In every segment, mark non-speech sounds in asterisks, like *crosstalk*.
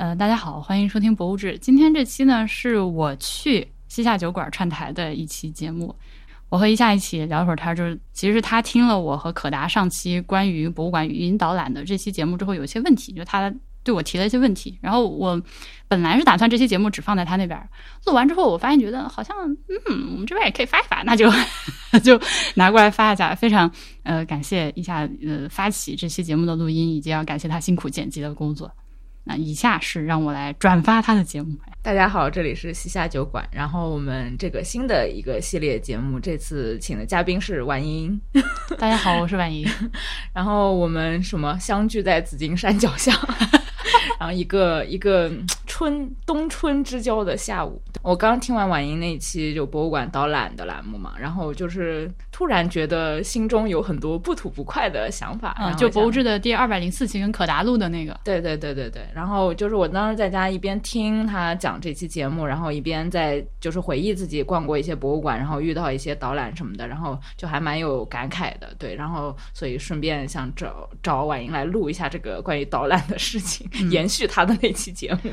呃，大家好，欢迎收听《博物志》。今天这期呢，是我去西夏酒馆串台的一期节目。我和一夏一起聊会儿天，就是其实他听了我和可达上期关于博物馆语音导览的这期节目之后，有一些问题，就他对我提了一些问题。然后我本来是打算这期节目只放在他那边，录完之后我发现觉得好像，嗯，我们这边也可以发一发，那就 *laughs* 就拿过来发一下。非常呃感谢一下呃发起这期节目的录音，以及要感谢他辛苦剪辑的工作。那以下是让我来转发他的节目。大家好，这里是西夏酒馆。然后我们这个新的一个系列节目，这次请的嘉宾是婉莹。大家好，我是婉莹。*laughs* 然后我们什么相聚在紫金山脚下，然后一个一个春冬春之交的下午。我刚听完婉莹那一期就博物馆导览的栏目嘛，然后就是突然觉得心中有很多不吐不快的想法。嗯，就博物志的第二百零四期跟可达录的那个。对对对对对。然后就是我当时在家一边听他讲这期节目，然后一边在就是回忆自己逛过一些博物馆，然后遇到一些导览什么的，然后就还蛮有感慨的。对，然后所以顺便想找找婉莹来录一下这个关于导览的事情，延续他的那期节目。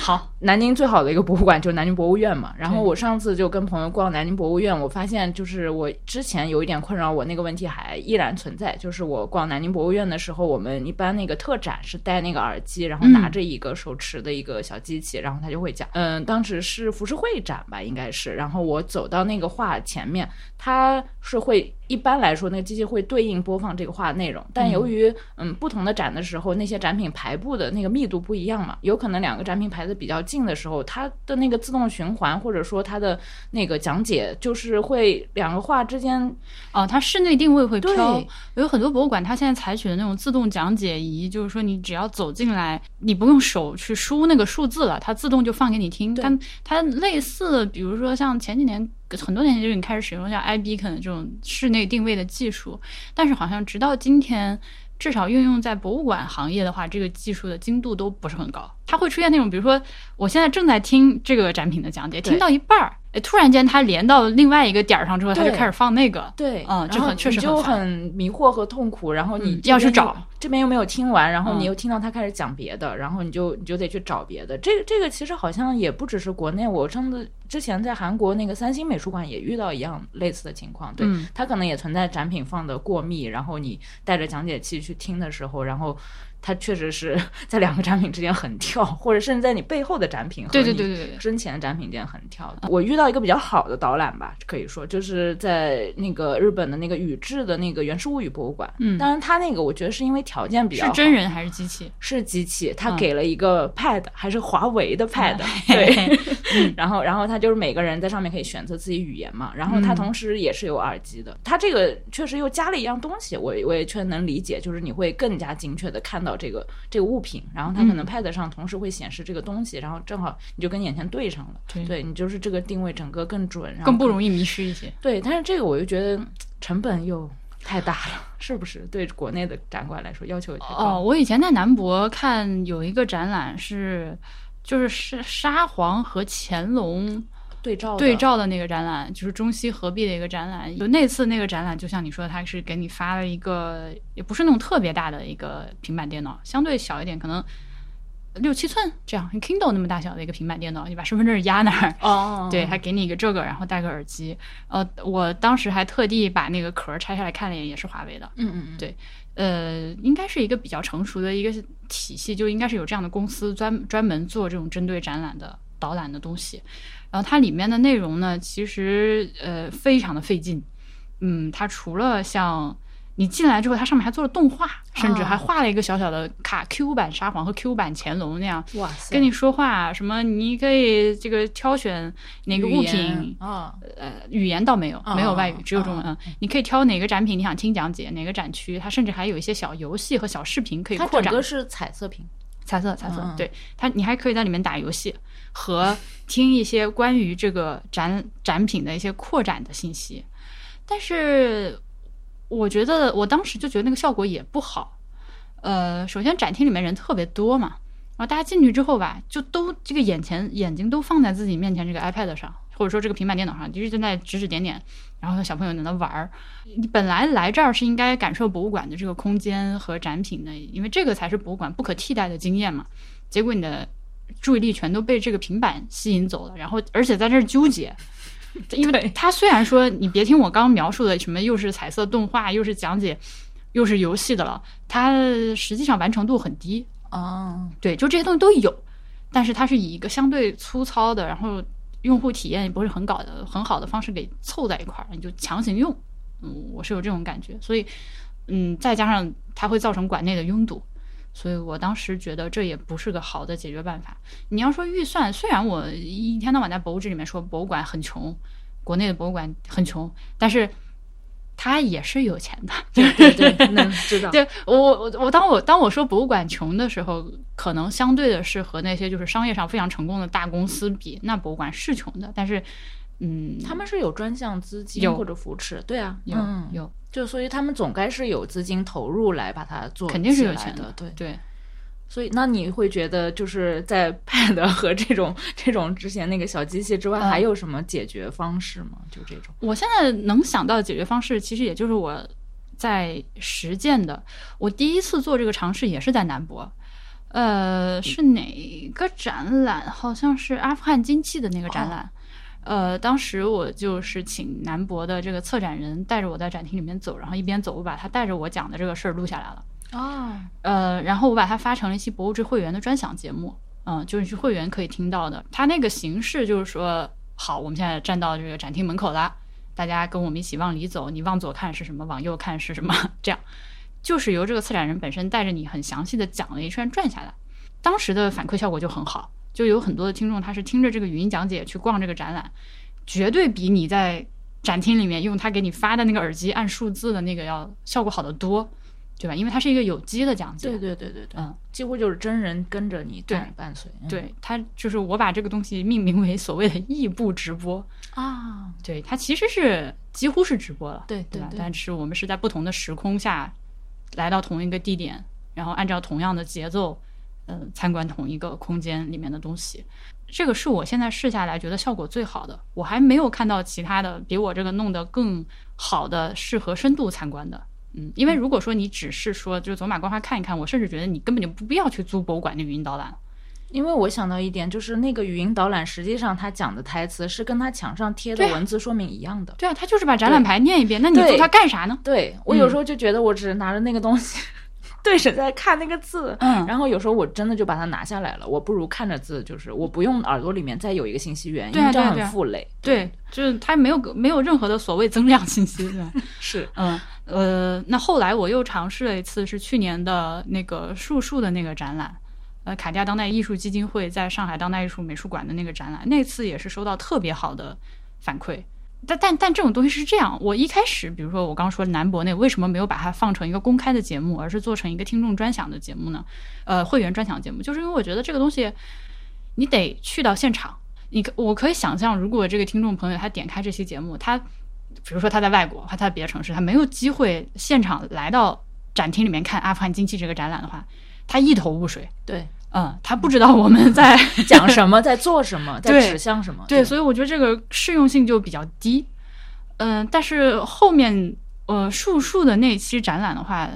好，南京最好的一个博物馆就是南。博物院嘛，然后我上次就跟朋友逛南京博物院，我发现就是我之前有一点困扰我那个问题还依然存在，就是我逛南京博物院的时候，我们一般那个特展是戴那个耳机，然后拿着一个手持的一个小机器，然后他就会讲，嗯，当时是浮世绘展吧，应该是，然后我走到那个画前面，他是会。一般来说，那个机器会对应播放这个画内容，但由于嗯不同的展的时候，那些展品排布的那个密度不一样嘛，有可能两个展品排的比较近的时候，它的那个自动循环或者说它的那个讲解就是会两个画之间，啊，它室内定位会飘。有很多博物馆，它现在采取的那种自动讲解仪，就是说你只要走进来，你不用手去输那个数字了，它自动就放给你听。但它类似，比如说像前几年。很多年前就已经开始使用像 iBeacon 这种室内定位的技术，但是好像直到今天，至少运用在博物馆行业的话，这个技术的精度都不是很高。它会出现那种，比如说我现在正在听这个展品的讲解，听到一半儿。哎，突然间它连到另外一个点儿上之后，它就开始放那个，对，嗯，就很确实就很迷惑和痛苦。然后你要去找这边又没有听完，然后你又听到他开始讲别的，然后你就你就得去找别的。这个这个其实好像也不只是国内，我上次之前在韩国那个三星美术馆也遇到一样类似的情况。对，它可能也存在展品放的过密，然后你带着讲解器去听的时候，然后。它确实是 *laughs* 在两个展品之间很跳，或者甚至在你背后的展品和你身前的展品间很跳。我遇到一个比较好的导览吧，可以说就是在那个日本的那个宇治的那个源氏物语博物馆。嗯，当然他那个我觉得是因为条件比较是真人还是机器？*laughs* 是机器，他给了一个 pad，还是华为的 pad。*laughs* 对，然后然后他就是每个人在上面可以选择自己语言嘛，然后他同时也是有耳机的。他这个确实又加了一样东西，我我也确实能理解，就是你会更加精确的看到。到这个这个物品，然后它可能 Pad 上同时会显示这个东西，然后正好你就跟眼前对上了，对你就是这个定位整个更准，更不容易迷失一些。对，但是这个我又觉得成本又太大了，是不是？对国内的展馆来说要求哦，我以前在南博看有一个展览是，就是是沙皇和乾隆。对照对照的那个展览，就是中西合璧的一个展览。就那次那个展览，就像你说，他是给你发了一个，也不是那种特别大的一个平板电脑，相对小一点，可能六七寸这样，Kindle 那么大小的一个平板电脑，你把身份证压那儿，*laughs* 哦，对，还给你一个这个，然后戴个耳机。呃，我当时还特地把那个壳拆下来看了一眼，也是华为的。嗯嗯嗯，对，呃，应该是一个比较成熟的一个体系，就应该是有这样的公司专专门做这种针对展览的导览的东西。然后它里面的内容呢，其实呃非常的费劲，嗯，它除了像你进来之后，它上面还做了动画，甚至还画了一个小小的卡 Q 版沙皇和 Q 版乾隆那样，哇塞，跟你说话什么，你可以这个挑选哪个物品啊，呃，语言倒没有，没有外语，只有中文。你可以挑哪个展品你想听讲解，哪个展区，它甚至还有一些小游戏和小视频可以扩展。它整个是彩色屏。彩色，彩色，对它，你还可以在里面打游戏和听一些关于这个展展品的一些扩展的信息。但是，我觉得我当时就觉得那个效果也不好。呃，首先展厅里面人特别多嘛，然后大家进去之后吧，就都这个眼前眼睛都放在自己面前这个 iPad 上。或者说这个平板电脑上，一直正在指指点点，然后小朋友在那玩儿。你本来来这儿是应该感受博物馆的这个空间和展品的，因为这个才是博物馆不可替代的经验嘛。结果你的注意力全都被这个平板吸引走了，然后而且在这儿纠结，*laughs* 因为他虽然说你别听我刚描述的什么又是彩色动画，又是讲解，又是游戏的了，它实际上完成度很低。哦，对，就这些东西都有，但是它是以一个相对粗糙的，然后用户体验也不是很搞的很好的方式给凑在一块儿，你就强行用。嗯，我是有这种感觉，所以嗯，再加上它会造成馆内的拥堵，所以我当时觉得这也不是个好的解决办法。你要说预算，虽然我一天到晚在博物志里面说博物馆很穷，国内的博物馆很穷，但是他也是有钱的。*laughs* 对对对，能知道。对我我我当我当我说博物馆穷的时候，可能相对的是和那些就是商业上非常成功的大公司比，那博物馆是穷的，但是嗯，他们是有专项资金或者扶持，对啊，有、嗯有就所以他们总该是有资金投入来把它做，肯定是有钱的，对。对。所以那你会觉得就是在 *laughs* Pad 和这种这种之前那个小机器之外，嗯还有什么解决方式吗？就这种，我现在能想到的解决方式，其实也就是我在实践的。我第一次做这个尝试也是在南博，呃，是哪个展览？好像是阿富汗金器的那个展览。呃，当时我就是请南博的这个策展人带着我在展厅里面走，然后一边走，我把他带着我讲的这个事儿录下来了。哦，呃，然后我把它发成了一期博物志会员的专享节目，嗯，就是是会员可以听到的。它那个形式就是说，好，我们现在站到这个展厅门口了，大家跟我们一起往里走，你往左看是什么，往右看是什么，这样就是由这个策展人本身带着你很详细的讲了一圈转下来。当时的反馈效果就很好，就有很多的听众他是听着这个语音讲解去逛这个展览，绝对比你在展厅里面用他给你发的那个耳机按数字的那个要效果好得多，对吧？因为它是一个有机的讲解，对对对对对，嗯，几乎就是真人跟着你对伴伴随，嗯对，它就是我把这个东西命名为所谓的异步直播，啊，对，它其实是几乎是直播了，对吧？对对对但是我们是在不同的时空下来到同一个地点，然后按照同样的节奏，呃，参观同一个空间里面的东西。这个是我现在试下来觉得效果最好的，我还没有看到其他的比我这个弄得更好的适合深度参观的。嗯，因为如果说你只是说就走马观花看一看，我甚至觉得你根本就不必要去租博物馆的语音导览。因为我想到一点，就是那个语音导览，实际上他讲的台词是跟他墙上贴的文字说明一样的。对啊，他就是把展览牌念一遍，那你对租它干啥呢？对我有时候就觉得我只是拿着那个东西 *laughs* 对着在看那个字，嗯然后有时候我真的就把它拿下来了，我不如看着字，就是我不用耳朵里面再有一个信息源，因为这样很负累。对，就是它没有没有任何的所谓增量信息，对吧？*laughs* 是，嗯呃，那后来我又尝试了一次，是去年的那个树树的那个展览，呃，卡地亚当代艺术基金会在上海当代艺术美术馆的那个展览，那次也是收到特别好的反馈。但但但这种东西是这样，我一开始，比如说我刚说南博那，为什么没有把它放成一个公开的节目，而是做成一个听众专享的节目呢？呃，会员专享节目，就是因为我觉得这个东西你得去到现场，你可我可以想象，如果这个听众朋友他点开这期节目，他比如说他在外国，他在别的城市，他没有机会现场来到展厅里面看阿富汗经济这个展览的话，他一头雾水。对，嗯，他不知道我们在 *laughs* 讲什么，在做什么，*laughs* 在指向什么。对，所以我觉得这个适用性就比较低。嗯、但是后面呃树树的那期展览的话，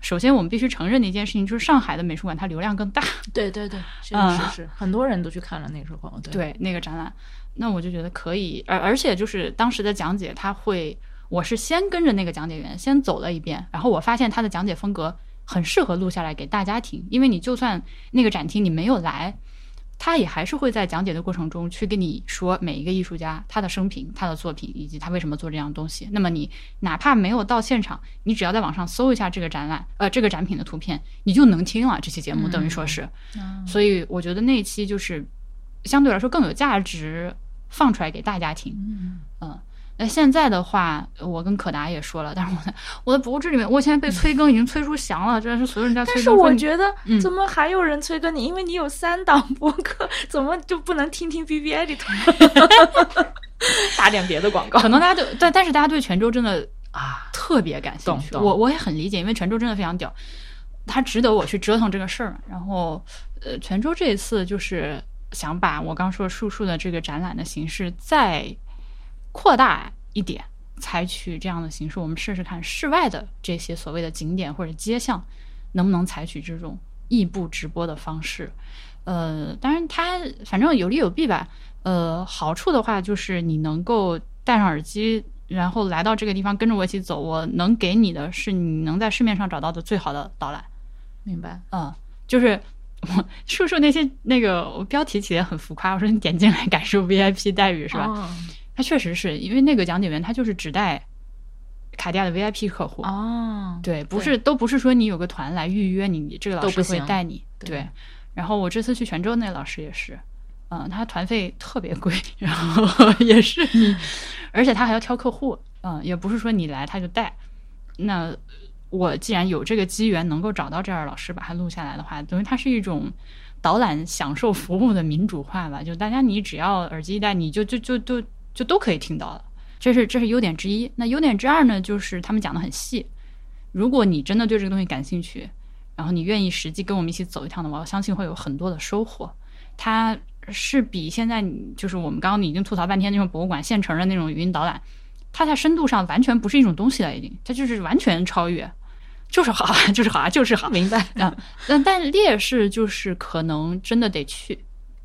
首先我们必须承认的一件事情就是上海的美术馆它流量更大，对对对，*laughs* 是嗯是是，很多人都去看了那时候。对对那个展览，那我就觉得可以，而而且就是当时的讲解，他会，我是先跟着那个讲解员先走了一遍，然后我发现他的讲解风格很适合录下来给大家听，因为你就算那个展厅你没有来，他也还是会在讲解的过程中去跟你说每一个艺术家他的生平、他的作品以及他为什么做这样东西。那么你哪怕没有到现场，你只要在网上搜一下这个展览，呃，这个展品的图片，你就能听了这期节目，等于说是。所以我觉得那一期就是相对来说更有价值，放出来给大家听。嗯，那现在的话，我跟可达也说了，但是我的我的博物志里面，我现在被催更已经催出翔了，真的是所有人在催更。但是我觉得嗯，怎么还有人催更你？因为你有三档播客，怎么就不能听听 B B Editor？打点别的广告可能大家对，但但是大家对泉州真的啊！特别感兴趣，我我也很理解，因为泉州真的非常屌，它值得我去折腾这个事儿嘛。然后，呃，泉州这一次就是想把我刚说树树的这个展览的形式再扩大一点，采取这样的形式，我们试试看室外的这些所谓的景点或者街巷能不能采取这种异步直播的方式。呃，当然它反正有利有弊吧。呃，好处的话就是你能够戴上耳机，然后来到这个地方跟着我一起走，我能给你的是你能在市面上找到的最好的导览。明白？嗯，就是我说说那些那个我标题起的很浮夸，我说你点进来感受 VIP 待遇是吧？哦它确实是因为那个讲解员他就是只带卡地亚的 VIP 客户。哦，对，不是都不是说你有个团来预约你你，这个老师会带你。对对，然后我这次去泉州那老师也是，嗯，他团费特别贵，*laughs* 然后也是你，而且他还要挑客户，嗯，也不是说你来他就带。那我既然有这个机缘能够找到这样的老师把他录下来的话，等于它是一种导览享受服务的民主化吧，就大家你只要耳机一戴，你就就就就就都可以听到了。这是这是优点之一。那优点之二呢，就是他们讲的很细。如果你真的对这个东西感兴趣，然后你愿意实际跟我们一起走一趟的话，我相信会有很多的收获。它是比现在你就是我们刚刚已经吐槽半天那种博物馆现成的那种语音导览，它在深度上完全不是一种东西了，已经，它就是完全超越，就是好，*laughs* 就是好，就是好。明白。啊，但但劣势就是可能真的得去，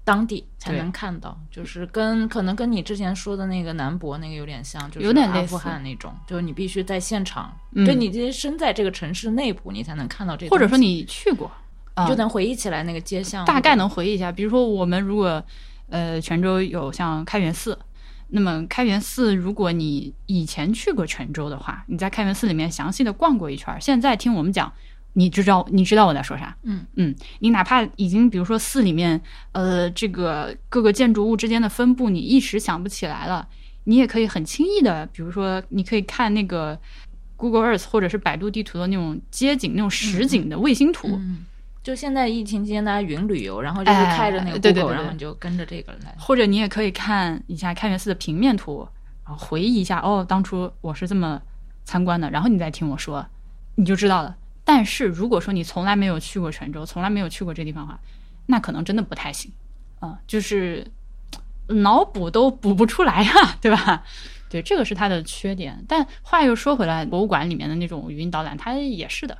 当地才能看到，就是跟可能跟你之前说的那个南博那个有点像，就是有点阿富汗那种，就是你必须在现场，嗯对你这身在这个城市内部，你才能看到这个，或者说你去过，就能回忆起来那个街巷，大概能回忆一下。比如说，我们如果呃泉州有像开元寺，那么开元寺，如果你以前去过泉州的话，你在开元寺里面详细的逛过一圈儿，现在听我们讲。你知道，你知道我在说啥？嗯嗯，你哪怕已经，比如说寺里面，呃，这个各个建筑物之间的分布，你一时想不起来了，你也可以很轻易的，比如说，你可以看那个 Google Earth 或者是百度地图的那种街景、那种实景的卫星图，嗯，就现在疫情期间大家云旅游，然后就是哎开着那个 Google，、对对对对然后你就跟着这个来。或者你也可以看一下开元寺的平面图，然后回忆一下哦，当初我是这么参观的，然后你再听我说，你就知道了。但是如果说你从来没有去过泉州，从来没有去过这地方的话，那可能真的不太行啊、就是脑补都补不出来呀、*laughs* 对吧？对，这个是它的缺点。但话又说回来，博物馆里面的那种语音导览，它也是的。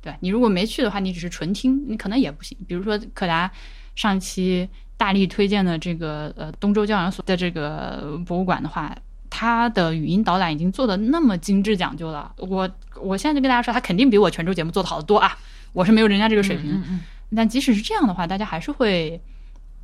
对你如果没去的话，你只是纯听，你可能也不行。比如说柯达上期大力推荐的这个呃东周教养所的这个博物馆的话，它的语音导览已经做的那么精致讲究了。我我现在就跟大家说，他肯定比我泉州节目做的好得多啊！我是没有人家这个水平，嗯嗯但即使是这样的话，大家还是会。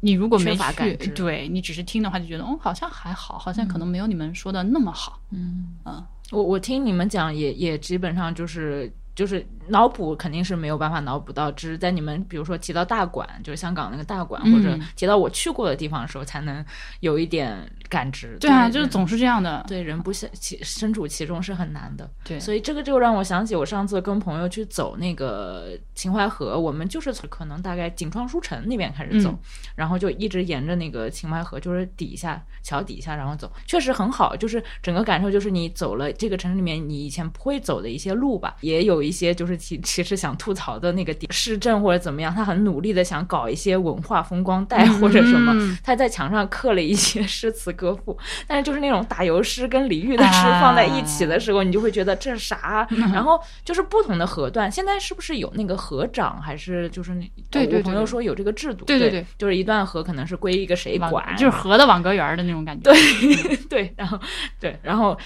你如果没缺乏去感知，对你只是听的话，就觉得哦，好像还好，好像可能没有你们说的那么好。嗯嗯，我我听你们讲也也基本上就是就是脑补肯定是没有办法脑补到，只是在你们比如说提到大馆，就是香港那个大馆，嗯或者提到我去过的地方的时候，才能有一点感知。对啊，对就是总是这样的。对人不其身处其中是很难的。对，所以这个就让我想起我上次跟朋友去走那个秦淮河，我们就是从可能大概景创书城那边开始走，嗯然后就一直沿着那个秦淮河，就是底下桥底下，然后走，确实很好。就是整个感受就是你走了这个城市里面你以前不会走的一些路吧，也有一些就是其其实想吐槽的那个点市政或者怎么样，他很努力的想搞一些文化风光带或者什么，嗯他在墙上刻了一些诗词歌赋，但是就是那种打油诗跟李煜的诗啊放在一起的时候，你就会觉得这是啥？然后就是不同的河段，现在是不是有那个河长，还是就是那对对对我朋友说有这个制度，对对对对就是一段河可能是归一个谁管，就是河的网格员儿的那种感觉。对对，然 *laughs* 后对，然后。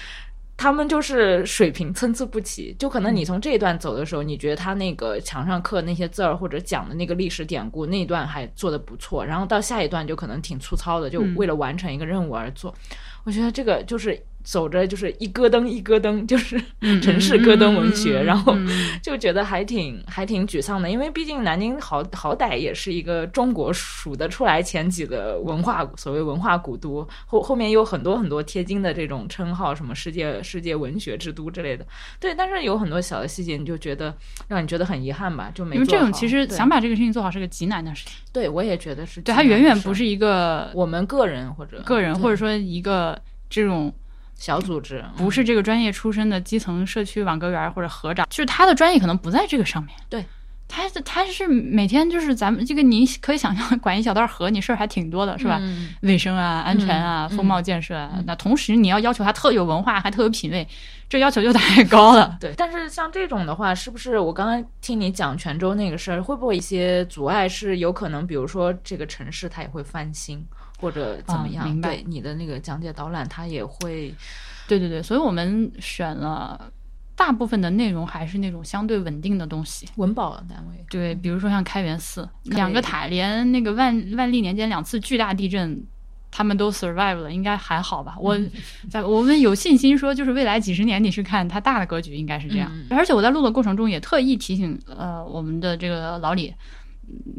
他们就是水平参差不齐，就可能你从这一段走的时候，你觉得他那个墙上刻那些字儿或者讲的那个历史典故那一段还做的不错，然后到下一段就可能挺粗糙的，就为了完成一个任务而做。我觉得这个就是走着就是一咯噔一咯噔，*laughs* 就是嗯城市咯噔文学，然后 *laughs* 就觉得还挺还挺沮丧的，因为毕竟南京好好歹也是一个中国数得出来前几的文化所谓文化古都，后后面有很多很多贴金的这种称号，什么世界世界文学之都之类的。对，但是有很多小的细节，你就觉得让你觉得很遗憾吧，就没因为这种其实对。想把这个事情做好是个极难的事情，对我也觉得是对它远远不是一个我们个人或者个人或者说一个这种小组织，不是这个专业出身的基层社区网格员或者河长，就是他的专业可能不在这个上面。对，他是他是每天就是咱们这个，你可以想象，*laughs* 管一小段河，你事儿还挺多的，是吧？嗯卫生啊、安全啊、嗯风貌建设啊，那同时你要要求他特有文化，还特有品味，这要求就太高了。对，但是像这种的话，是不是我刚刚听你讲泉州那个事儿，会不会一些阻碍是有可能，比如说这个城市它也会翻新，或者怎么样？啊明白对你的那个讲解导览，它也会对对对，所以我们选了大部分的内容还是那种相对稳定的东西。文保单位。对，比如说像开元寺，两个塔连那个万万历年间两次巨大地震，他们都 survive 了，应该还好吧？我 *laughs* 在我们有信心说，就是未来几十年你去看它大的格局应该是这样。嗯而且我在录的过程中也特意提醒呃我们的这个老李，嗯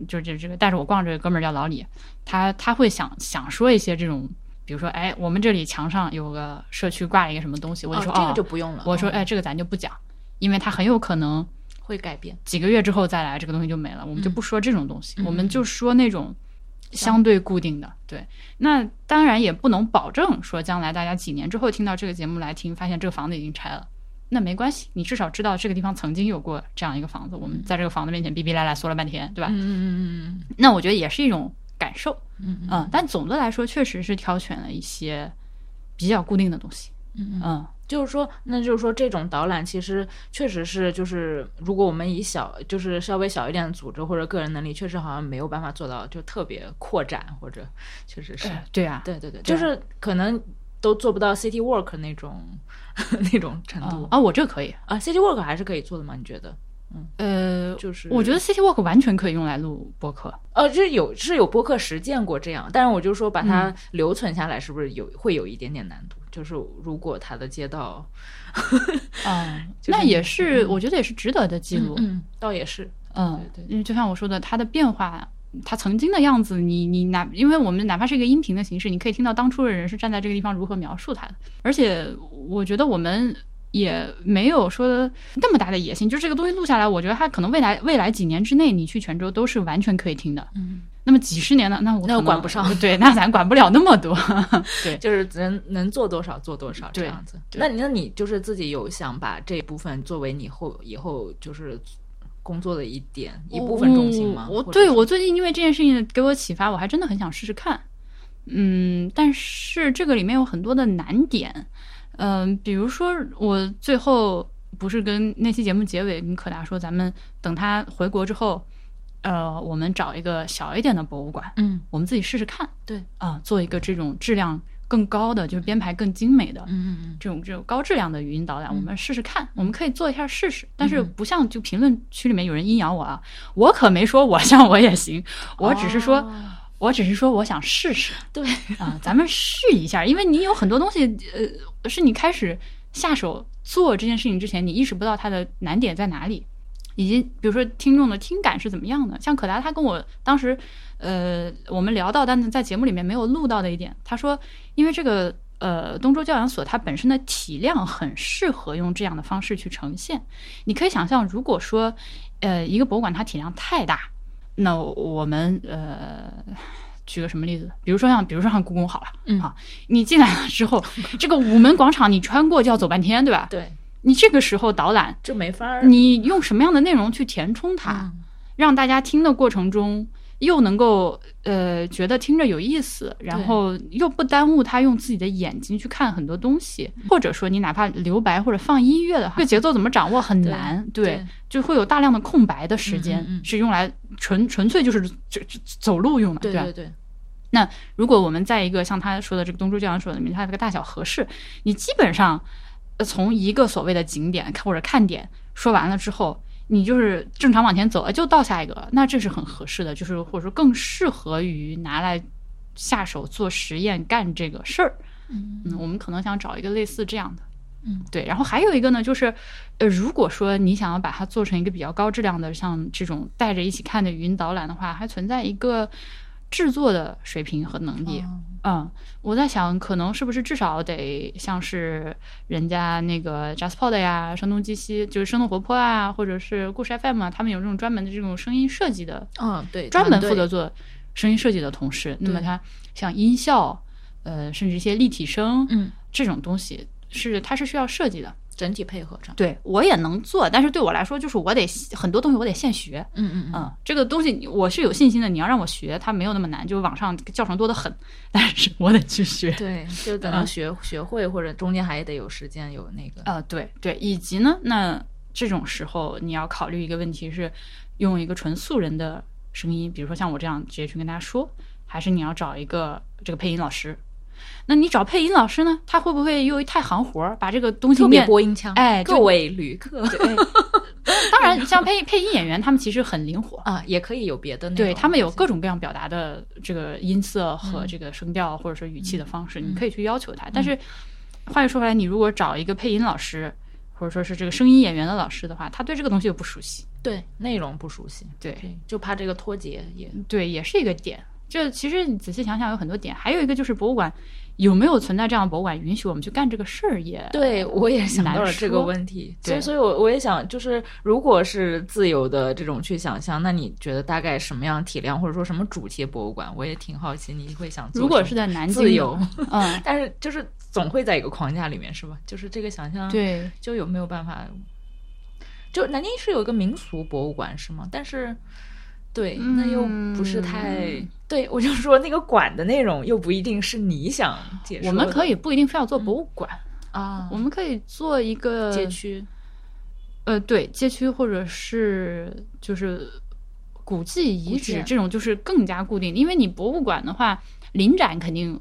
就是这这个带着我逛这个哥们儿叫老李，他他会想想说一些这种。比如说，哎，我们这里墙上有个社区挂了一个什么东西，我就说，这个就不用了。我说，哦哎，这个咱就不讲，因为它很有可能会改变。几个月之后再来，这个东西就没了。我们就不说这种东西，嗯我们就说那种相对固定的。对，那当然也不能保证说将来大家几年之后听到这个节目来听，发现这个房子已经拆了。那没关系，你至少知道这个地方曾经有过这样一个房子，我们在这个房子面前逼逼赖赖说了半天，对吧？嗯嗯嗯嗯那我觉得也是一种感受，嗯嗯嗯。但总的来说，确实是挑选了一些比较固定的东西，嗯嗯。嗯。就是说，那就是说，这种导览其实确实是，就是如果我们以小，就是稍微小一点的组织或者个人能力，确实好像没有办法做到就特别扩展，或者确实是，哎对啊，对对对，就是可能都做不到 City Work 那种 *laughs* 那种程度啊啊，我这可以，啊，City Work 还是可以做的吗？你觉得？嗯呃，就是我觉得 City Walk 完全可以用来录播客。呃，这有是有播客实践过这样，但是我就说把嗯它留存下来，是不是有会有一点点难度？就是如果它的街道，*laughs* 啊，就是那也是，我觉得也是值得的记录。嗯，倒也是，嗯，对对因为就像我说的，它的变化，它曾经的样子，你你哪，因为我们哪怕是一个音频的形式，你可以听到当初的人是站在这个地方如何描述他的。而且我觉得我们也没有说那么大的野心，就这个东西录下来，我觉得它可能未来未来几年之内，你去泉州都是完全可以听的。嗯，那么几十年呢，那我那我管不上对，那咱管不了那么多。*laughs* 对，就是能能做多少做多少这样子。那你那你就是自己有想把这一部分作为你后以后就是工作的一点一部分重心吗？我对我最近因为这件事情给我启发，我还真的很想试试看。嗯，但是这个里面有很多的难点。嗯、比如说我最后不是跟那期节目结尾跟可达说，咱们等他回国之后，呃，我们找一个小一点的博物馆，嗯我们自己试试看对，啊、做一个这种质量更高的，就是编排更精美的，嗯嗯这种这种高质量的语音导览，我们试试看，我们可以做一下试试。但嗯。是不像就评论区里面有人阴阳我啊，我可没说我像我也行，我只是说，哦我只是说我想试试对，啊，咱们试一下，因为你有很多东西，呃，是你开始下手做这件事情之前，你意识不到它的难点在哪里。以及比如说听众的听感是怎么样的，像可达他跟我当时，呃，我们聊到，但是在节目里面没有录到的一点，他说，因为这个呃东周教养所它本身的体量很适合用这样的方式去呈现。你可以想象，如果说呃一个博物馆它体量太大，那我们呃。举个什么例子？比如说像，比如说像故宫好了，嗯啊，你进来了之后，这个午门广场你穿过就要走半天，对吧？对，你这个时候导览，就没法儿。你用什么样的内容去填充它，嗯。让大家听的过程中又能够呃觉得听着有意思，然后又不耽误他用自己的眼睛去看很多东西，或者说你哪怕留白或者放音乐的话，这节奏怎么掌握很难，对，对就会有大量的空白的时间、嗯嗯嗯。是用来纯纯粹就是这这走路用的，对？对对那，如果我们在一个像他说的这个东周教养所里面，它这个大小合适，你基本上呃从一个所谓的景点或者看点说完了之后，你就是正常往前走，了就到下一个，那这是很合适的，就是或者说更适合于拿来下手做实验干这个事儿。嗯嗯，我们可能想找一个类似这样的。嗯，对，然后还有一个呢，就是，呃，如果说你想要把它做成一个比较高质量的，像这种带着一起看的语音导览的话，还存在一个制作的水平和能力。哦嗯，我在想，可能是不是至少得像是人家那个 JustPod 呀、声东击西，就是生动活泼啊，或者是故事 FM 啊，他们有这种专门的这种声音设计的，嗯，对，专门负责做声音设计的同事。那么他像音效，呃，甚至一些立体声，嗯，这种东西是它是需要设计的。整体配合上。对我也能做，但是对我来说，就是我得很多东西我得现学。嗯嗯嗯，这个东西我是有信心的。你要让我学，它没有那么难，就网上教程多得很，*laughs* 但是我得去学。对，就等到学学会，或者中间还得有时间有那个。呃，对对，以及呢，那这种时候你要考虑一个问题是，用一个纯素人的声音，比如说像我这样直接去跟大家说，还是你要找一个这个配音老师。那你找配音老师呢？他会不会又太行活儿，把这个东西特别播音腔？哎，各位旅客。*laughs* 当然，像配配音演员，他们其实很灵活啊，也可以有别的。对他们有各种各样表达的这个音色和这个声调或者说语气的方式，你可以去要求他。但是话又说回来，你如果找一个配音老师，或者说是这个声音演员的老师的话，他对这个东西又不熟悉，对内容不熟悉，对，就怕这个脱节也对，也是一个点。这其实你仔细想想，有很多点。还有一个就是博物馆有没有存在这样的博物馆允许我们去干这个事儿？也对我也想到了这个问题。所以，所以我我也想，就是如果是自由的这种去想象，那你觉得大概什么样体量，或者说什么主题博物馆？我也挺好奇，你会想，如果是在南京，自由，*laughs* 嗯，但是就是总会在一个框架里面，是吧？就是这个想象，对，就有没有办法？就南京是有一个民俗博物馆，是吗？但是。对，那又不是太对，我就说那个馆的内容又不一定是你想解释。我们可以不一定非要做博物馆啊，我们可以做一个街区，呃，对，街区或者是就是古迹遗址这种，就是更加固定。因为你博物馆的话，临展肯定。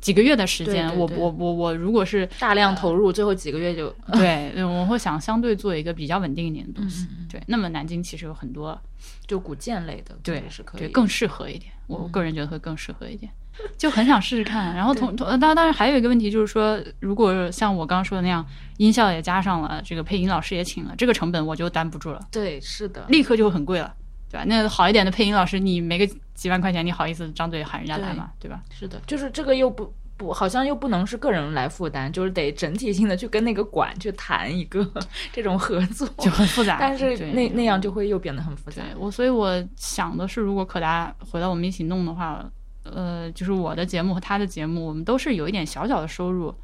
几个月的时间，我我我我，如果是大量投入，最后几个月就 *laughs* 对，我会想相对做一个比较稳定一点的东西。对，那么南京其实有很多就古建类的，对是可以，更适合一点。我个人觉得会更适合一点，就很想试试看。*laughs* 然后同同，当然当然还有一个问题就是说，如果像我刚刚说的那样，音效也加上了，这个配音老师也请了，这个成本我就担不住了。对，是的，立刻就很贵了。对吧？那好一点的配音老师，你没个几万块钱，你好意思张嘴喊人家来吗？对吧？是的，就是这个又不不，好像又不能是个人来负担，就是得整体性的去跟那个馆去谈一个 *laughs* 这种合作，就很复杂。但是那那样就会又变得很复杂。我所以，我想的是，如果可达回来我们一起弄的话，呃，就是我的节目和他的节目，我们都是有一点小小的收入，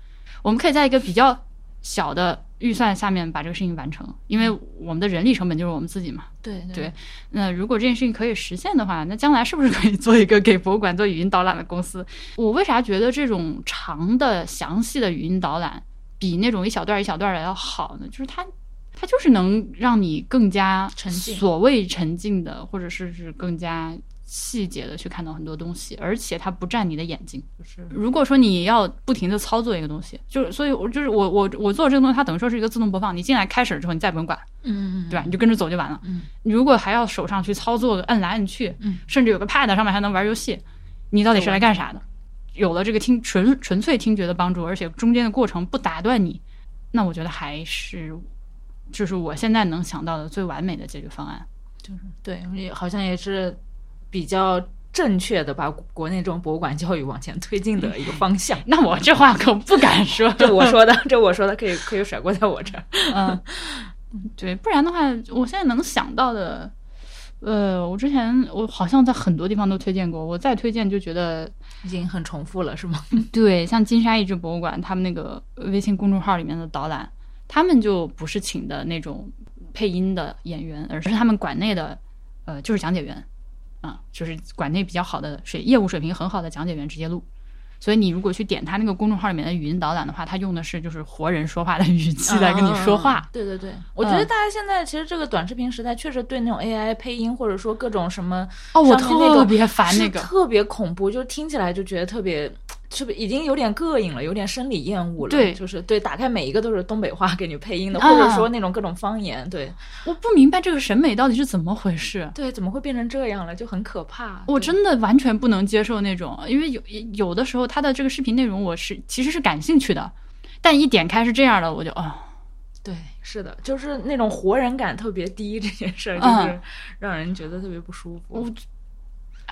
我们可以在一个比较。小的预算下面把这个事情完成，因为我们的人力成本就是我们自己嘛。对对。那如果这件事情可以实现的话，那将来是不是可以做一个给博物馆做语音导览的公司？我为啥觉得这种长的、详细的语音导览比那种一小段一小段的要好呢？就是它，它就是能让你更加沉浸，所谓沉浸的，或者是是更加。细节的去看到很多东西，而且它不占你的眼睛。就是如果说你要不停的操作一个东西，就是所以，我就是我我我做这个东西，它等于说是一个自动播放。你进来开始之后，你再不用管，嗯嗯，对吧？你就跟着走就完了。嗯，你如果还要手上去操作，摁来摁去，嗯，甚至有个 pad 上面还能玩游戏，你到底是来干啥的？有了这个听纯纯粹听觉的帮助，而且中间的过程不打断你，那我觉得还是就是我现在能想到的最完美的解决方案。就是对，也好像也是。比较正确的把国内这种博物馆教育往前推进的一个方向。*laughs* 那我这话可不敢说，*laughs* 这我说的，这我说的可以可以甩锅在我这儿。*laughs* 嗯，对，不然的话，我现在能想到的，呃，我之前我好像在很多地方都推荐过，我再推荐就觉得已经很重复了，是吗？对，像金沙遗址博物馆，他们那个微信公众号里面的导览，他们就不是请的那种配音的演员，而是他们馆内的，呃，就是讲解员。啊，就是馆内比较好的水业务水平很好的讲解员直接录，所以你如果去点他那个公众号里面的语音导览的话，他用的是就是活人说话的语气来跟你说话。对对对，我觉得大家现在其实这个短视频时代确实对那种 AI 配音或者说各种什么哦，我特别烦那个，特别恐怖，就听起来就觉得特别。是不是已经有点膈应了，有点生理厌恶了？对，就是对，打开每一个都是东北话给你配音的，或者说那种各种方言。对，我不明白这个审美到底是怎么回事？对，怎么会变成这样了？就很可怕。我真的完全不能接受那种，因为有有的时候他的这个视频内容我是其实是感兴趣的，但一点开是这样的，我就啊，对，是的，就是那种活人感特别低，这件事儿就是让人觉得特别不舒服。我。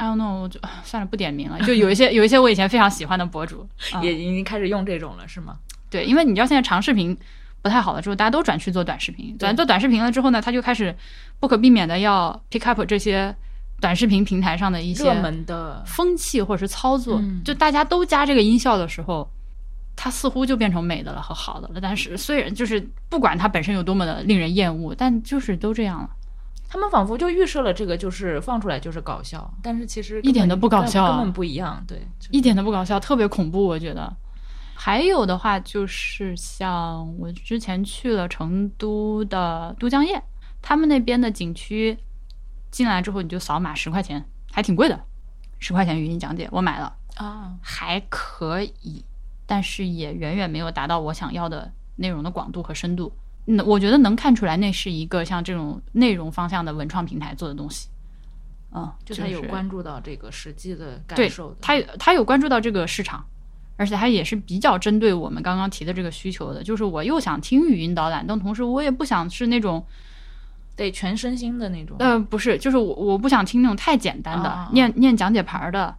I don't know，我就算了，不点名了。就有一些有一些我以前非常喜欢的博主，也已经开始用这种了，是吗？对，因为你知道现在长视频不太好了之后，大家都转去做短视频。转做短视频了之后呢，他就开始不可避免的要 pick up 这些短视频平台上的一些热门的风气或者是操作。就大家都加这个音效的时候。它似乎就变成美的了和好的了。但是虽然就是不管它本身有多么的令人厌恶，但就是都这样了。他们仿佛就预设了这个就是放出来就是搞笑，但是其实一点都不搞笑，根本不一样。对，一点都不搞笑，特别恐怖，我觉得。还有的话就是像我之前去了成都的都江堰，他们那边的景区进来之后你就扫码十块钱，还挺贵的，十块钱语音讲解我买了啊，还可以，但是也远远没有达到我想要的内容的广度和深度。那我觉得能看出来，那是一个像这种内容方向的文创平台做的东西。嗯，就他有关注到这个实际的感受，他他有关注到这个市场，而且他也是比较针对我们刚刚提的这个需求的。就是我又想听语音导览，但同时我也不想是那种得全身心的那种。呃，不是，就是我我不想听那种太简单的念念讲解牌的，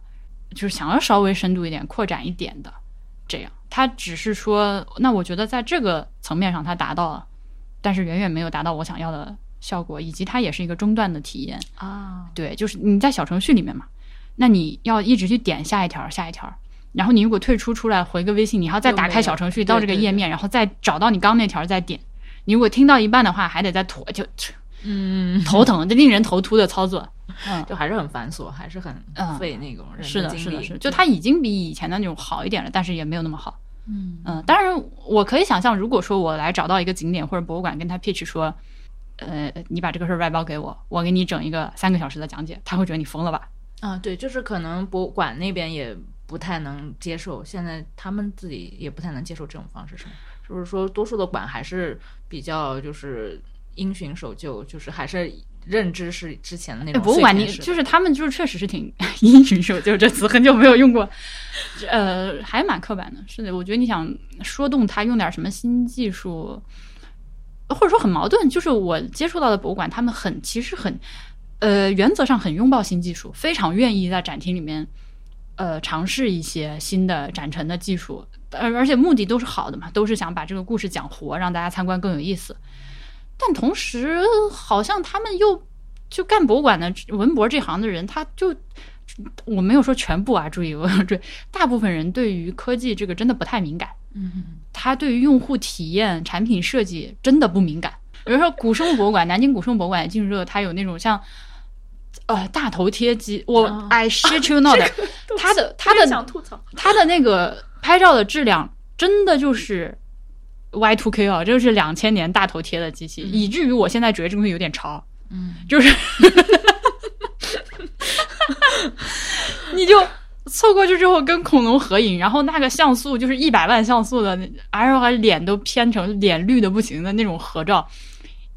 就是想要稍微深度一点、扩展一点的。这样，他只是说，那我觉得在这个层面上，他达到了。但是远远没有达到我想要的效果，以及它也是一个中断的体验啊。对，就是你在小程序里面嘛，那你要一直去点下一条下一条，然后你如果退出出来回个微信，你还要再打开小程序到这个页面，然后再找到你刚那条再点。你如果听到一半的话，还得再拖，就嗯 *laughs* 头疼，这令人头秃的操作，嗯，就还是很繁琐，还是很费那种是的，是的，是，就它已经比以前的那种好一点了，但是也没有那么好。嗯嗯，当然，我可以想象，如果说我来找到一个景点或者博物馆，跟他 pitch 说，呃，你把这个事儿外包给我，我给你整一个三个小时的讲解，他会觉得你疯了吧？啊，对，就是可能博物馆那边也不太能接受，现在他们自己也不太能接受这种方式，是吗？就是说，多数的馆还是比较就是因循守旧，就是还是。认知是之前的那种博物馆，你就是他们就是确实是挺因循守旧这词很久没有用过，呃，还蛮刻板的。是的，我觉得你想说动他用点什么新技术，或者说很矛盾。就是我接触到的博物馆，他们很其实很呃原则上很拥抱新技术，非常愿意在展厅里面呃尝试一些新的展陈的技术，而而且目的都是好的嘛，都是想把这个故事讲活，让大家参观更有意思。但同时，好像他们又就干博物馆的文博这行的人，他就我没有说全部啊，注意我注意，大部分人对于科技这个真的不太敏感。嗯，他对于用户体验、产品设计真的不敏感。比如说古生物博物馆，南京古生物博物馆进入之后，它有那种像呃大头贴机，我 I shit you not，他的 *laughs* 他的想吐槽他的那个拍照的质量真的就是。Y two K 啊，就是两千年大头贴的机器，以至于我现在觉得这东西有点潮。嗯，就是，*laughs* 你就凑过去之后跟恐龙合影，然后那个像素就是一百万像素的，然后脸都偏成脸绿的不行的那种合照。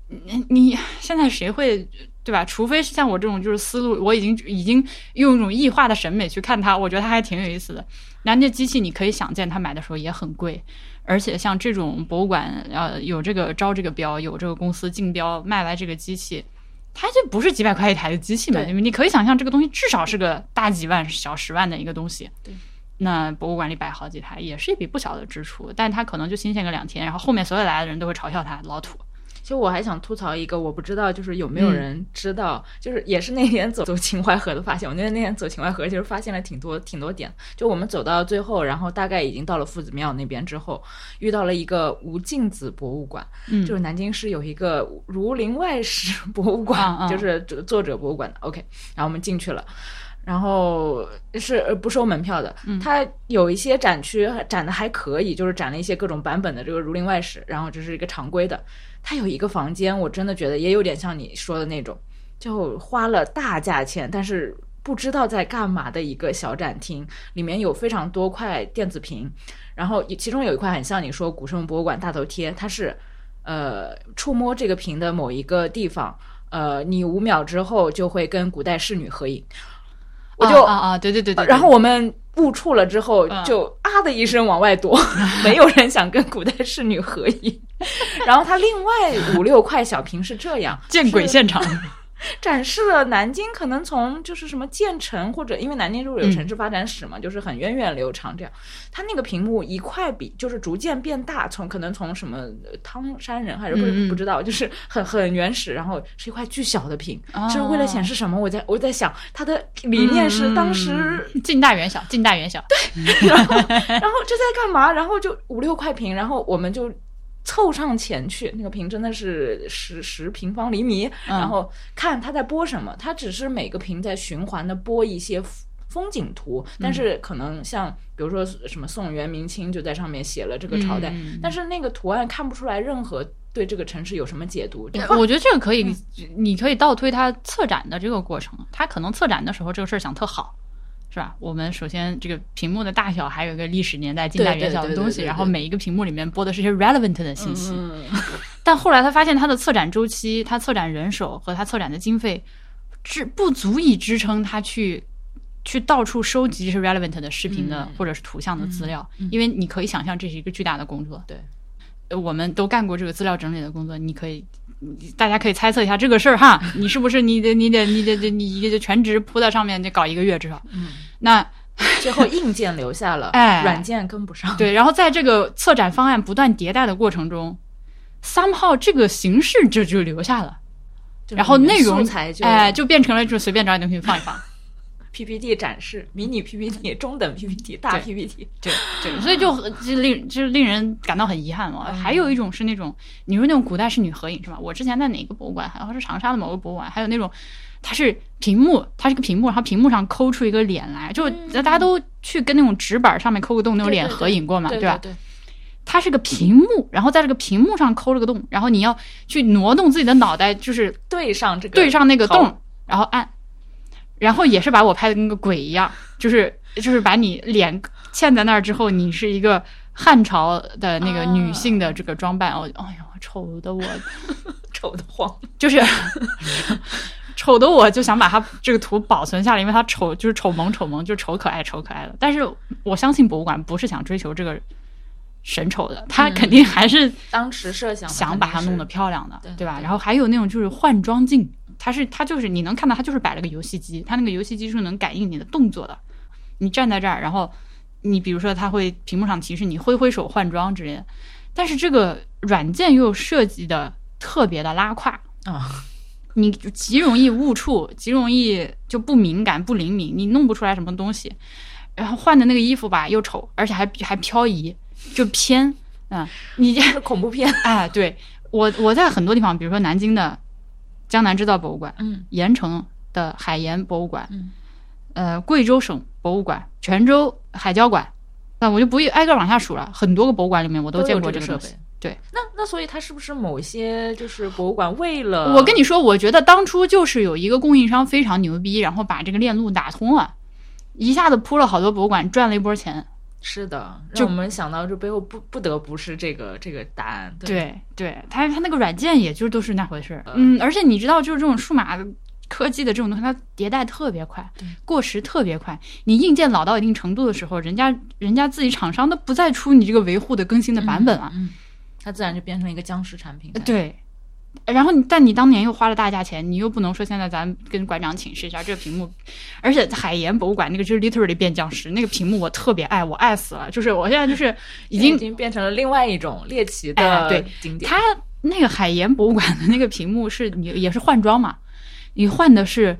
你你现在谁会对吧？除非是像我这种就是思路，我已经已经用一种异化的审美去看它，我觉得它还挺有意思的。那那机器你可以想见，它买的时候也很贵。而且像这种博物馆，呃，有这个招这个标，有这个公司竞标卖来这个机器，它就不是几百块一台的机器嘛？因为你可以想象，这个东西至少是个大几万、小十万的一个东西。对，那博物馆里摆好几台，也是一笔不小的支出。但它可能就新鲜个两天，然后后面所有来的人都会嘲笑它老土。其实我还想吐槽一个，我不知道就是有没有人知道，就是也是那天走走秦淮河的发现。我觉得那天走秦淮河，其实发现了挺多挺多点。就我们走到最后，然后大概已经到了夫子庙那边之后，遇到了一个吴敬梓博物馆，就是南京市有一个《儒林外史 *laughs*》博物馆，*laughs* 就是作者博物馆的。OK，然后我们进去了。然后是不收门票的，它有一些展区展的还可以，就是展了一些各种版本的这个《儒林外史》，然后这是一个常规的。它有一个房间，我真的觉得也有点像你说的那种，就花了大价钱，但是不知道在干嘛的一个小展厅，里面有非常多块电子屏，然后其中有一块很像你说古生物博物馆大头贴，它是呃触摸这个屏的某一个地方，呃你五秒之后就会跟古代侍女合影。我就啊啊对对对对，然后我们误触了之后，就啊的一声往外躲，*laughs* 没有人想跟古代侍女合影。然后他另外五六块小屏是这样，*laughs* 见鬼现场，*laughs* *laughs* 展示了南京可能从就是什么建成或者因为南京就是有城市发展史嘛，就是很源远流长这样。它那个屏幕一块比就是逐渐变大，从可能从什么汤山人还是不不知道，就是很很原始，然后是一块巨小的屏，就是为了显示什么？我在我在想，它的理念是当时近大远小，近大远小。对，*laughs* 然后 *laughs* 然后这在干嘛？然后就五六块屏，然后我们就。凑上前去，那个屏真的是十十平方厘米，然后看他在播什么。他只是每个屏在循环的播一些风景图，但是可能像比如说什么宋元明清就在上面写了这个朝代，但是那个图案看不出来任何对这个城市有什么解读。我觉得这个可以，你可以倒推他策展的这个过程，他可能策展的时候这个事儿想特好。是吧？我们首先这个屏幕的大小还有一个历史年代近代远小的东西，然后每一个屏幕里面播的是些 relevant 的信息。*laughs* 但后来他发现他的策展周期、他策展人手和他策展的经费，支不足以支撑他去去到处收集这些 relevant 的视频的或者是图像的资料，因为你可以想象这是一个巨大的工作。对，我们都干过这个资料整理的工作，你可以。大家可以猜测一下这个事儿哈，*laughs* 你是不是你得你得你得你一个全职扑在上面得搞一个月至少？嗯，那 *laughs* 最后硬件留下了，*laughs* 哎，软件跟不上。对，然后在这个策展方案不断迭代的过程中，somehow 这个形式就就留下了，然后内容哎就变成了就随便找点东西放一放。PPT 展示，迷你 PPT、中等 PPT、大 PPT，对对，所以就就令就令人感到很遗憾嘛。还有一种是那种，你说那种古代仕女合影是吧？我之前在哪个博物馆，好像是长沙的某个博物馆，还有那种，它是屏幕，它是个屏幕，然后屏幕上抠出一个脸来，就大家都去跟那种纸板上面抠个洞那种脸合影过嘛，对吧？对，它是个屏幕，然后在这个屏幕上抠了个洞，然后你要去挪动自己的脑袋，就是对上这个对上那个洞，然后按。然后也是把我拍的跟个鬼一样，就是就是把你脸嵌在那儿之后，你是一个汉朝的那个女性的这个装扮，哦，哎呦，丑的我，*laughs* 丑的慌，就是 *laughs* 丑的我就想把它这个图保存下来，因为它丑就是丑萌丑萌，就是丑可爱丑可爱的。但是我相信博物馆不是想追求这个神丑的，他肯定还是当时设想想把它弄得漂亮的，对吧？然后还有那种就是换装镜。它是它就是你能看到它就是摆了个游戏机，它那个游戏机是能感应你的动作的。你站在这儿，然后你比如说它会屏幕上提示你挥挥手换装之类的。但是这个软件又设计的特别的拉胯啊，你极容易误触，极容易就不敏感不灵敏，你弄不出来什么东西。然后换的那个衣服吧又丑，而且还还漂移，就偏嗯，你这是 *laughs* 恐怖片哎，对我我在很多地方，比如说南京的。江南制造博物馆，嗯，盐城的海盐博物馆，嗯，呃，贵州省博物馆，泉州海交馆，那我就不一挨个往下数了，很多个博物馆里面我都见过这个设备。对，那那所以它是不是某些就是博物馆为了？我跟你说，我觉得当初就是有一个供应商非常牛逼，然后把这个链路打通了，一下子铺了好多博物馆，赚了一波钱。是的，让我们想到这背后不不得不是这个这个答案。对，对，它它那个软件也就都是那回事儿。嗯，而且你知道，就是这种数码科技的这种东西，它迭代特别快，过时特别快。你硬件老到一定程度的时候，人家人家自己厂商都不再出你这个维护的更新的版本了，它自然就变成一个僵尸产品。对。然后你，但你当年又花了大价钱，你又不能说现在咱跟馆长请示一下这个屏幕，而且海盐博物馆那个就是 literally 变僵尸，那个屏幕我特别爱，我爱死了。就是我现在就是已经已经变成了另外一种猎奇的对经典。它那个海盐博物馆的那个屏幕是你也是换装嘛？你换的是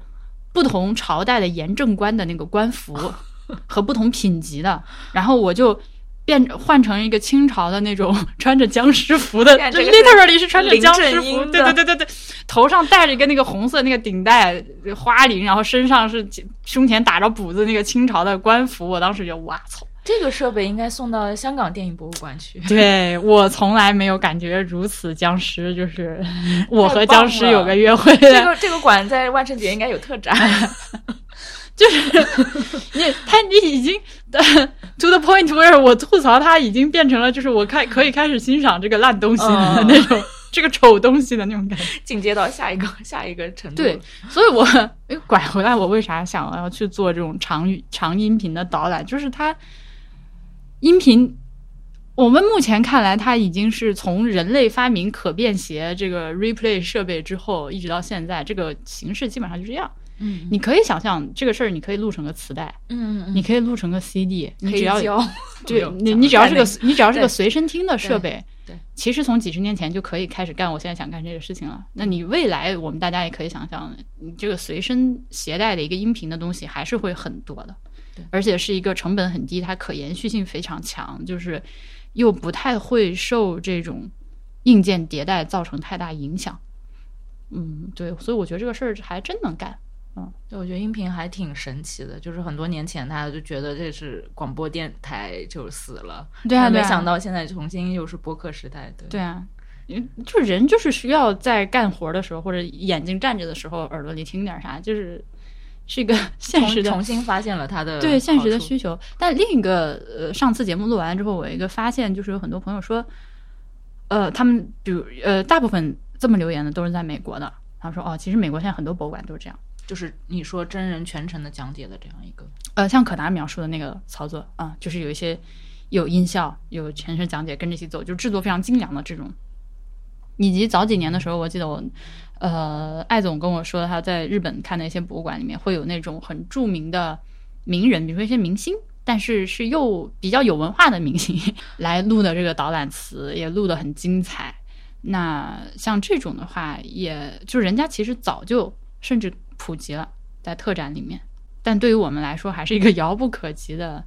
不同朝代的盐政官的那个官服 *laughs* 和不同品级的，然后我就。变换成一个清朝的那种 *laughs* 穿着僵尸服的，literally 是穿着僵尸服，对对对对对，头上戴着一个那个红色那个顶戴花翎，然后身上是胸前打着补子那个清朝的官服，我当时就哇操，这个设备应该送到香港电影博物馆去。对我从来没有感觉如此僵尸，就是我和僵尸有个约会。这个这个馆在万圣节应该有特展。*laughs* 就是你他你已经 to the point where 我吐槽他已经变成了就是我开可以开始欣赏这个烂东西的那种这个丑东西的那种感觉，进阶到下一个下一个程度。对，所以我拐回来，我为啥想要去做这种长语长音频的导览？就是它音频我们目前看来，它已经是从人类发明可便携这个 replay 设备之后，一直到现在，这个形式基本上就这样。嗯你可以想象这个事儿，你可以录成个磁带，嗯嗯，你可以录成个 CD，你只要教。*laughs* 对 *laughs* 你，你只要是个你只要是个随身听的设备，对对。其实从几十年前就可以开始干我现在想干这个事情了。那你未来我们大家也可以想象，你这个随身携带的一个音频的东西还是会很多的。对，而且是一个成本很低，它可延续性非常强，就是又不太会受这种硬件迭代造成太大影响。嗯，对，所以我觉得这个事儿还真能干。对，我觉得音频还挺神奇的，就是很多年前大家就觉得这是广播电台就死了，对啊，没想到现在重新又是播客时代，对对啊，嗯就人就是需要在干活的时候或者眼睛站着的时候，耳朵里听点啥，就是是一个现实的重 *laughs* 新发现了他的对现实的需求。但另一个呃，上次节目录完之后，我一个发现，就是有很多朋友说，呃，他们比如呃，大部分这么留言的都是在美国的。他说哦，其实美国现在很多博物馆都是这样。就是你说真人全程的讲解的这样一个，呃，像可达描述的那个操作啊，就是有一些有音效、有全程讲解跟着一起走，就制作非常精良的这种。以及早几年的时候，我记得我，呃，艾总跟我说，他在日本看的一些博物馆里面会有那种很著名的名人，比如说一些明星，但是是又比较有文化的明星 *laughs* 来录的这个导览词，也录得很精彩。那像这种的话，也就人家其实早就甚至普及了，在特展里面。但对于我们来说，还是一个 *laughs* 遥不可及的。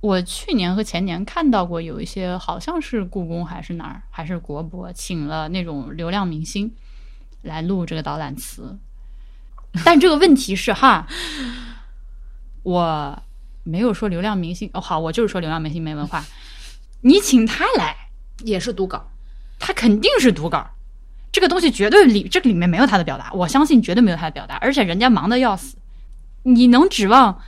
我去年和前年看到过有一些，好像是故宫还是哪儿，还是国博，请了那种流量明星来录这个导览词。但这个问题是哈，我没有说流量明星哦，好，我就是说流量明星没文化。你请他来，也是读稿，他肯定是读稿，这个东西绝对里这个里面没有他的表达，我相信绝对没有他的表达，而且人家忙的要死，你能指望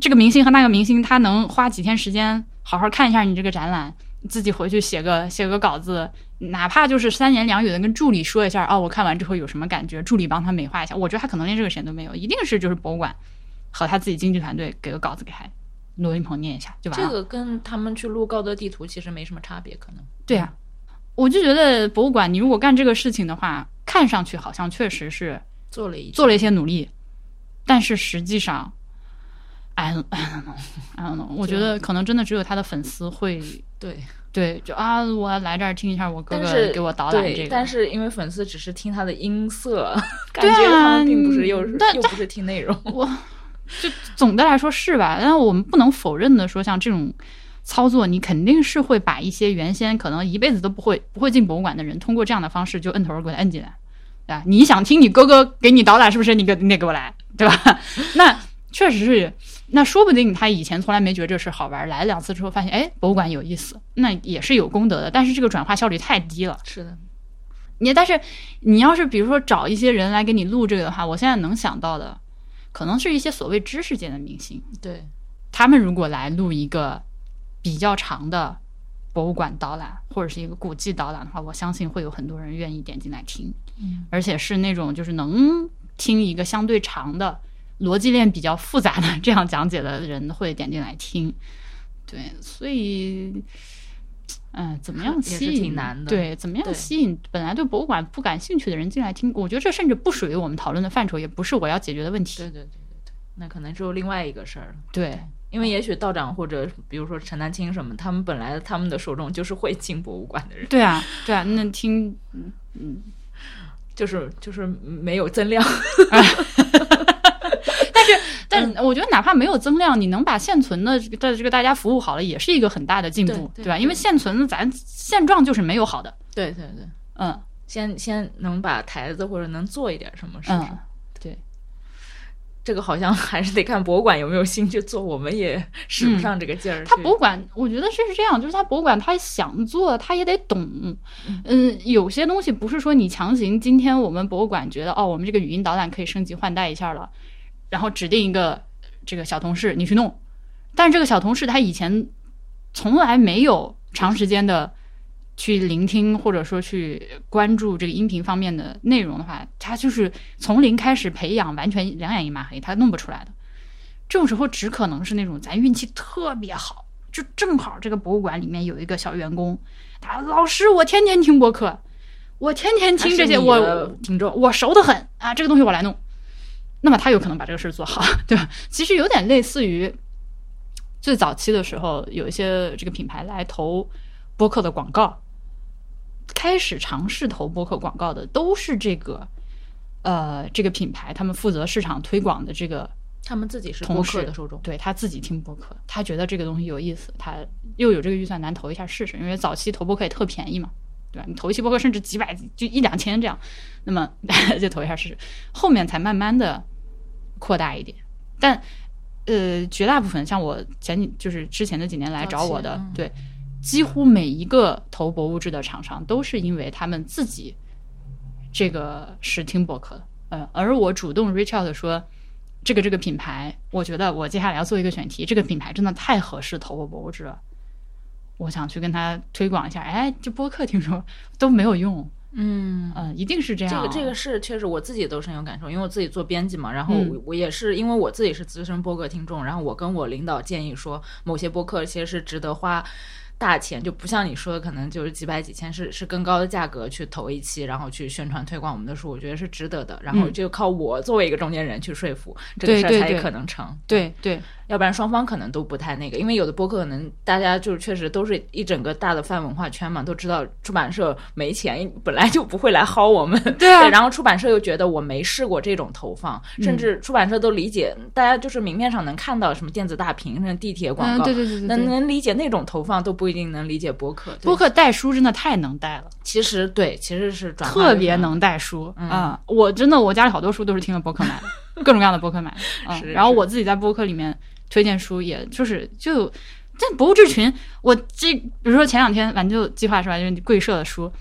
这个明星和那个明星他能花几天时间好好看一下你这个展览，自己回去写个写个稿子，哪怕就是三言两语的跟助理说一下，哦，我看完之后有什么感觉，助理帮他美化一下，我觉得他可能连这个时间都没有，一定是就是博物馆和他自己经纪团队给个稿子给他罗云鹏念一下就完了。这个跟他们去录高德地图其实没什么差别，可能。对啊，我就觉得博物馆，你如果干这个事情的话，看上去好像确实是做了一做了一些努力，但是实际上，I don't know I don't know，我觉得可能真的只有他的粉丝会对，对，就啊，我来这儿听一下我哥哥给我导览这，个，但是因为粉丝只是听他的音色，*laughs* 感对啊觉他们并不是又是但又不是听内容，我就总的来说是吧？但我们不能否认的说，像这种操作，你肯定是会把一些原先可能一辈子都不会不会进博物馆的人，通过这样的方式就摁头儿给他摁进来，对吧？你想听你哥哥给你导览，是不是？你给你得给我来，对吧？*laughs* 那确实是，那说不定他以前从来没觉得这事好玩，来了两次之后发现，哎，博物馆有意思，那也是有功德的。但是这个转化效率太低了。是的，你但是你要是比如说找一些人来给你录这个的话，我现在能想到的，可能是一些所谓知识界的明星，对，他们如果来录一个比较长的博物馆导览或者是一个古迹导览的话，我相信会有很多人愿意点进来听，嗯，而且是那种就是能听一个相对长的逻辑链比较复杂的这样讲解的人会点进来听，对，所以。嗯，怎么样也是吸引？挺难的对，怎么样吸引本来对博物馆不感兴趣的人进来听？我觉得这甚至不属于我们讨论的范畴，也不是我要解决的问题。对对对对对，那可能就另外一个事儿了。对，因为也许道长或者比如说陈丹青什么，他们本来他们的受众就是会进博物馆的人，对啊，对啊，那听嗯就是就是没有增量。*laughs* 但是但我觉得哪怕没有增量，你能把现存的这个的这个大家服务好了，也是一个很大的进步，吧？对吧因为现存的咱现状就是没有好的，对对对，嗯先先能把台子或者能做一点什么，是不是？嗯，对，这个好像还是得看博物馆有没有心去做，我们也使不上这个劲儿去。他博物馆，我觉得是是这样，就是他博物馆他想做，他也得懂，嗯，有些东西不是说你强行，今天我们博物馆觉得哦，我们这个语音导览可以升级换代一下了，然后指定一个这个小同事你去弄，但是这个小同事他以前从来没有长时间的去聆听或者说去关注这个音频方面的内容的话，他就是从零开始培养，完全两眼一抹黑，他弄不出来的。这种时候只可能是那种咱运气特别好，就正好这个博物馆里面有一个小员工，他老师，我天天听播客，我天天听这些，我的听众，我熟得很啊，这个东西我来弄。那么他有可能把这个事儿做好，对吧？其实有点类似于最早期的时候，有一些这个品牌来投播客的广告，开始尝试投播客广告的都是这个呃这个品牌，他们负责市场推广的这个他们自己是播同事客的受众，对他自己听播客，他觉得这个东西有意思，他又有这个预算，咱投一下试试。因为早期投播客也特便宜嘛，对吧？你投一期播客甚至几百，就一两千这样，那么就投一下试试。后面才慢慢的扩大一点，但呃，绝大部分像我前几就是之前的几年来找我的，对，几乎每一个投博物志的厂商都是因为他们自己这个是听博客的，呃，而我主动 reach out 说。这个这个品牌，我觉得我接下来要做一个选题，这个品牌真的太合适投我博物志了，我想去跟他推广一下。哎，这播客听说都没有用，嗯。嗯、一定是这样。这个这个是确实我自己都深有感受，因为我自己做编辑嘛，然后我也是因为我自己是资深播客听众，然后我跟我领导建议说，某些播客其实是值得花大钱，就不像你说的可能就是几百几千，是是更高的价格去投一期，然后去宣传推广我们的书，我觉得是值得的。然后嗯就靠我作为一个中间人去说服这个事儿才可能成。对对要不然双方可能都不太那个，因为有的播客可能大家就是确实都是一整个大的泛文化圈嘛，都知道出版社没钱，本来就不会来薅我们。对啊然后出版社又觉得我没试过这种投放，甚至出版社都理解，大家就是明面上能看到什么电子大屏、那地铁广嗯，告，对对对对能。能理解那种投放，都不一定能理解播客。对播客带书真的太能带了，其实对，其实是转特别能带书嗯啊、我真的，我家里好多书都是听了播客买的，*laughs* 各种各样的播客买的。嗯，是然后我自己在播客里面推荐书，也就是就在博物志群，我这比如说前两天反正就计划是吧就是贵社的书，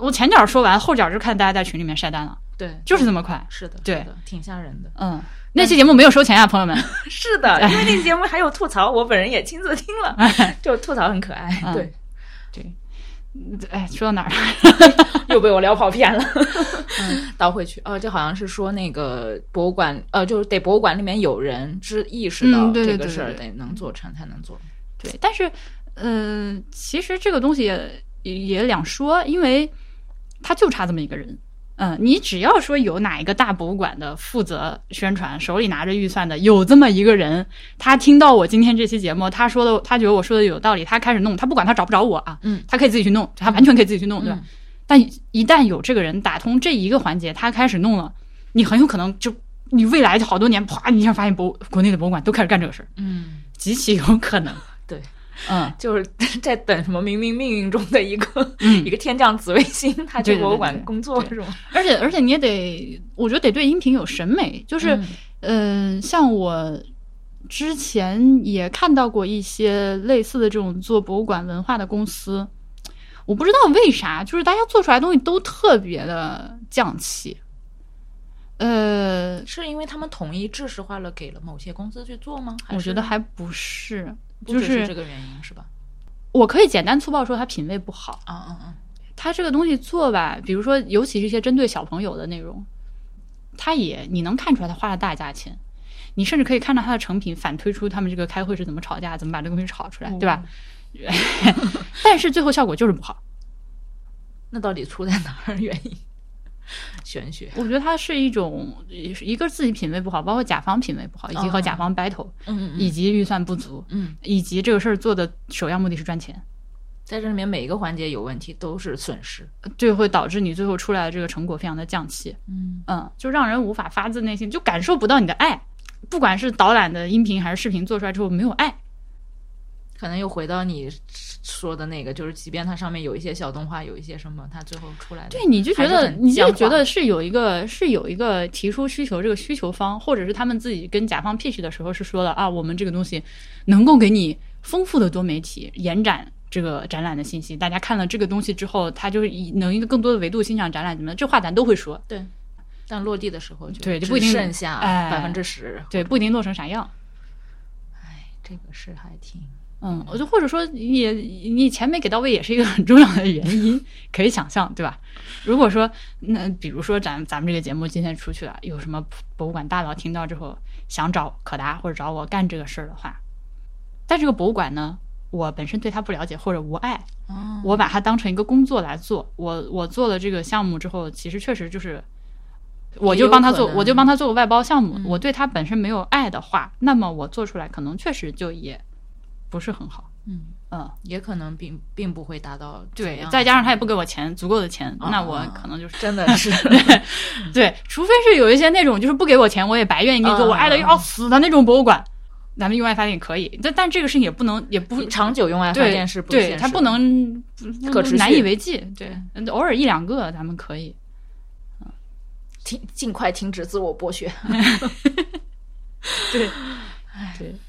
我前脚说完，后脚就看大家在群里面晒单了，对，就是这么快。是的，对，挺吓人的。嗯，那期节目没有收钱啊、朋友们。是的，因为那期节目还有吐槽，我本人也亲自听了，就吐槽很可爱。嗯对，对，哎，说到哪儿了？又被我聊跑偏了。倒回去，哦，这好像是说那个博物馆，呃，就是得博物馆里面有人知意识到这个事儿，得能做成才能做。对，但是，呃，其实这个东西也也也两说，因为他就差这么一个人。嗯，你只要说有哪一个大博物馆的负责宣传，手里拿着预算的，有这么一个人，他听到我今天这期节目，他说的，他觉得我说的有道理，他开始弄，他不管他找不着我啊，嗯，他可以自己去弄，他完全可以自己去弄，对吧？嗯。但一旦有这个人打通这一个环节，他开始弄了，你很有可能就你未来好多年，啪，你一下发现博国内的博物馆都开始干这个事儿，嗯，极其有可能。*laughs* 对，嗯，*laughs* 就是在等什么冥冥命运中的一个、嗯 *laughs* 一个天降紫微星，他去博物馆工作对是吗？*laughs* 而且而且你也得，我觉得得对音频有审美，就是，嗯嗯、像我之前也看到过一些类似的这种做博物馆文化的公司，我不知道为啥，就是大家做出来的东西都特别的匠气，呃，是因为他们统一制式化了，给了某些公司去做吗？我觉得还不是，不就是这个原因是吧？我可以简单粗暴说他品味不好。啊啊啊！他这个东西做吧，比如说，尤其是一些针对小朋友的内容，他也你能看出来他花了大价钱，你甚至可以看到他的成品，反推出他们这个开会是怎么吵架，怎么把这个东西吵出来，对吧？*laughs* 但是最后效果就是不好。*laughs* 那到底出在哪儿？原因？玄学。我觉得它是一种一个自己品味不好，包括甲方品味不好，以及和甲方 battle，、嗯嗯以及预算不足，嗯，以及这个事儿做的首要目的是赚钱，在这里面每一个环节有问题都是损失。这会导致你最后出来的这个成果非常的降气。嗯嗯，就让人无法发自内心，就感受不到你的爱。不管是导览的音频还是视频做出来之后没有爱，可能又回到你说的那个，就是即便它上面有一些小动画，有一些什么，它最后出来的，对，你就觉得你就觉得是有一个是有一个提出需求这个需求方，或者是他们自己跟甲方 pitch 的时候是说了啊，我们这个东西能够给你丰富的多媒体延展。这个展览的信息，大家看了这个东西之后，他就是以能一个更多的维度欣赏展览怎么？这话咱都会说，对，但落地的时候就对就不一定剩下哎百分之十。对，不一定落成啥样。哎，这个是还挺嗯，我就或者说也你钱没给到位，也是一个很重要的原因，可以想象，对吧？如果说那比如说咱咱们这个节目今天出去了，有什么博物馆大佬听到之后想找可达或者找我干这个事儿的话，但这个博物馆呢，我本身对他不了解或者无爱，哦我把它当成一个工作来做。我我做了这个项目之后，其实确实就是，我就帮他做我就帮他做个外包项目。嗯我对他本身没有爱的话，那么我做出来可能确实就也不是很好。嗯。嗯，也可能并并不会达到对，再加上他也不给我钱，足够的钱，啊那我可能就是真的是。*laughs* 对，除非是有一些那种就是不给我钱，我也白愿意给你做，啊我爱的要死的那种博物馆，咱们用爱发电可以，但但这个事情也不能也不长久用爱发电是不对，的。它不能可持续。难以为继，对，偶尔一两个咱们可以，停尽快停止自我剥削。*laughs* 对，对，